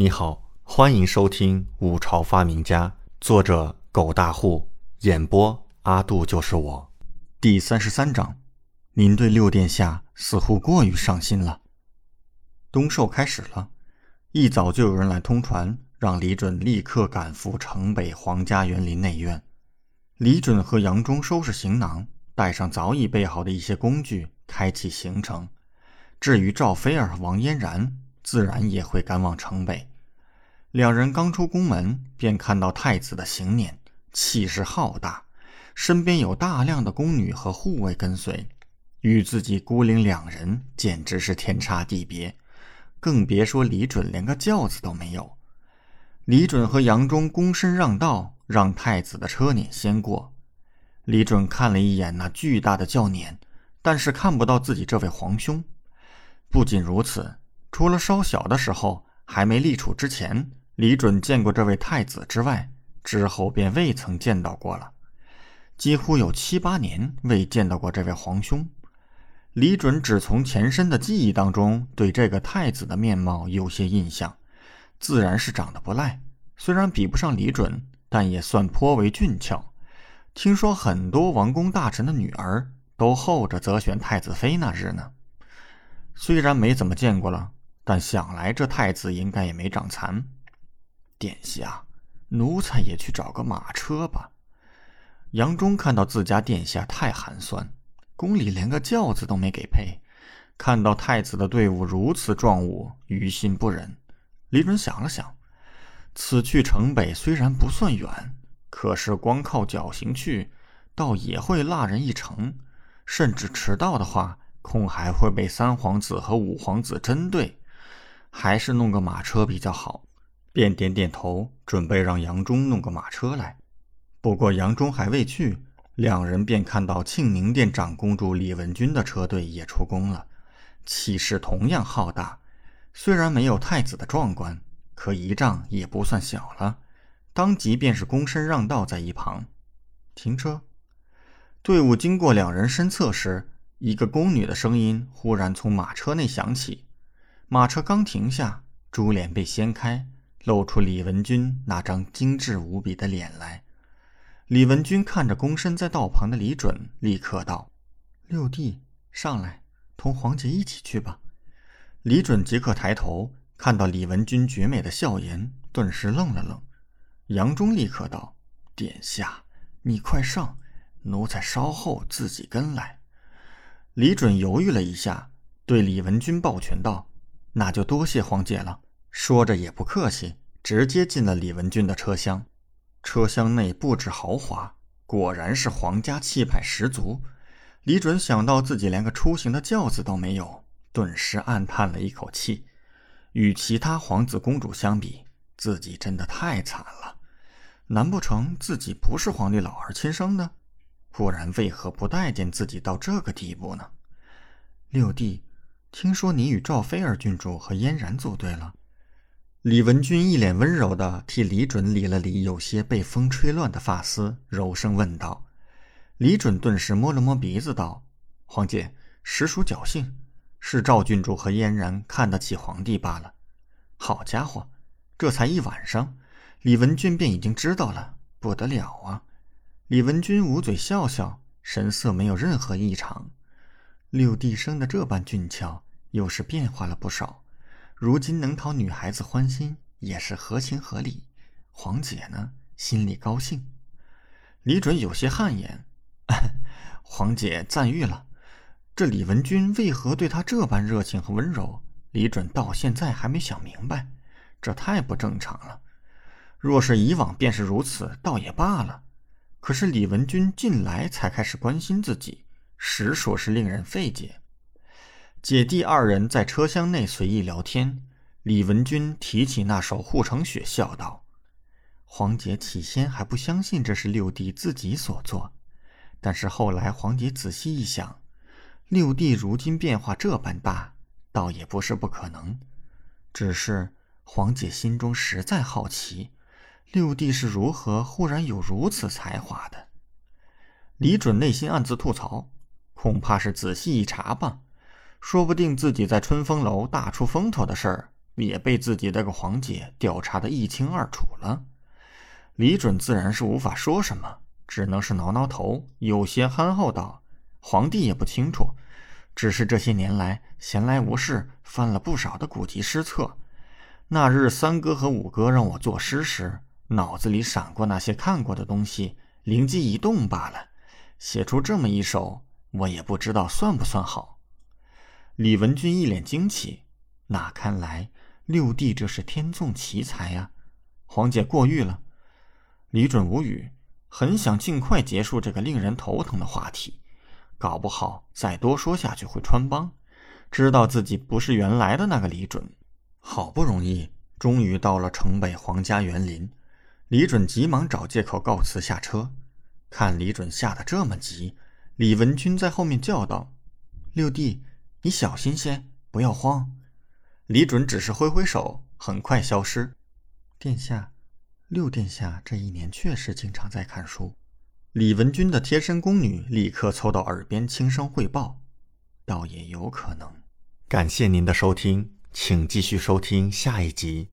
你好，欢迎收听《五朝发明家》，作者狗大户，演播阿杜就是我。第三十三章，您对六殿下似乎过于上心了。冬狩开始了，一早就有人来通传，让李准立刻赶赴城北皇家园林内院。李准和杨忠收拾行囊，带上早已备好的一些工具，开启行程。至于赵飞儿、王嫣然，自然也会赶往城北。两人刚出宫门，便看到太子的行辇，气势浩大，身边有大量的宫女和护卫跟随，与自己孤零两人简直是天差地别。更别说李准连个轿子都没有。李准和杨忠躬身让道，让太子的车辇先过。李准看了一眼那巨大的轿辇，但是看不到自己这位皇兄。不仅如此，除了稍小的时候还没立储之前。李准见过这位太子之外，之后便未曾见到过了，几乎有七八年未见到过这位皇兄。李准只从前身的记忆当中对这个太子的面貌有些印象，自然是长得不赖。虽然比不上李准，但也算颇为俊俏。听说很多王公大臣的女儿都候着择选太子妃那日呢。虽然没怎么见过了，但想来这太子应该也没长残。殿下，奴才也去找个马车吧。杨忠看到自家殿下太寒酸，宫里连个轿子都没给配。看到太子的队伍如此壮武，于心不忍。李准想了想，此去城北虽然不算远，可是光靠脚行去，倒也会落人一程。甚至迟到的话，恐还会被三皇子和五皇子针对。还是弄个马车比较好。便点点头，准备让杨忠弄个马车来。不过杨忠还未去，两人便看到庆宁殿长公主李文君的车队也出宫了，气势同样浩大。虽然没有太子的壮观，可仪仗也不算小了。当即便是躬身让道在一旁停车。队伍经过两人身侧时，一个宫女的声音忽然从马车内响起。马车刚停下，珠帘被掀开。露出李文君那张精致无比的脸来。李文君看着躬身在道旁的李准，立刻道：“六弟，上来，同皇姐一起去吧。”李准即刻抬头，看到李文君绝美的笑颜，顿时愣了愣。杨忠立刻道：“殿下，你快上，奴才稍后自己跟来。”李准犹豫了一下，对李文君抱拳道：“那就多谢皇姐了。”说着也不客气，直接进了李文俊的车厢。车厢内布置豪华，果然是皇家气派十足。李准想到自己连个出行的轿子都没有，顿时暗叹了一口气。与其他皇子公主相比，自己真的太惨了。难不成自己不是皇帝老儿亲生的？不然为何不待见自己到这个地步呢？六弟，听说你与赵菲儿郡主和嫣然组队了。李文君一脸温柔地替李准理了理有些被风吹乱的发丝，柔声问道：“李准顿时摸了摸鼻子，道：‘皇姐实属侥幸，是赵郡主和嫣然看得起皇帝罢了。’好家伙，这才一晚上，李文君便已经知道了，不得了啊！”李文君捂嘴笑笑，神色没有任何异常。六弟生的这般俊俏，又是变化了不少。如今能讨女孩子欢心，也是合情合理。黄姐呢，心里高兴。李准有些汗颜，黄姐赞誉了。这李文君为何对她这般热情和温柔？李准到现在还没想明白，这太不正常了。若是以往便是如此，倒也罢了。可是李文君近来才开始关心自己，实属是令人费解。姐弟二人在车厢内随意聊天。李文君提起那首《护城雪》，笑道：“黄姐起先还不相信这是六弟自己所做，但是后来黄姐仔细一想，六弟如今变化这般大，倒也不是不可能。只是黄姐心中实在好奇，六弟是如何忽然有如此才华的。”李准内心暗自吐槽：“恐怕是仔细一查吧。”说不定自己在春风楼大出风头的事儿，也被自己那个皇姐调查的一清二楚了。李准自然是无法说什么，只能是挠挠头，有些憨厚道：“皇帝也不清楚，只是这些年来闲来无事，翻了不少的古籍诗册。那日三哥和五哥让我作诗时，脑子里闪过那些看过的东西，灵机一动罢了，写出这么一首，我也不知道算不算好。”李文君一脸惊奇：“那看来六弟这是天纵奇才呀！”皇姐过誉了。李准无语，很想尽快结束这个令人头疼的话题，搞不好再多说下去会穿帮。知道自己不是原来的那个李准，好不容易终于到了城北皇家园林，李准急忙找借口告辞下车。看李准吓得这么急，李文君在后面叫道：“六弟，你小心些，不要慌。”李准只是挥挥手，很快消失。殿下。六殿下这一年确实经常在看书。李文君的贴身宫女立刻凑到耳边轻声汇报：“倒也有可能。”感谢您的收听，请继续收听下一集。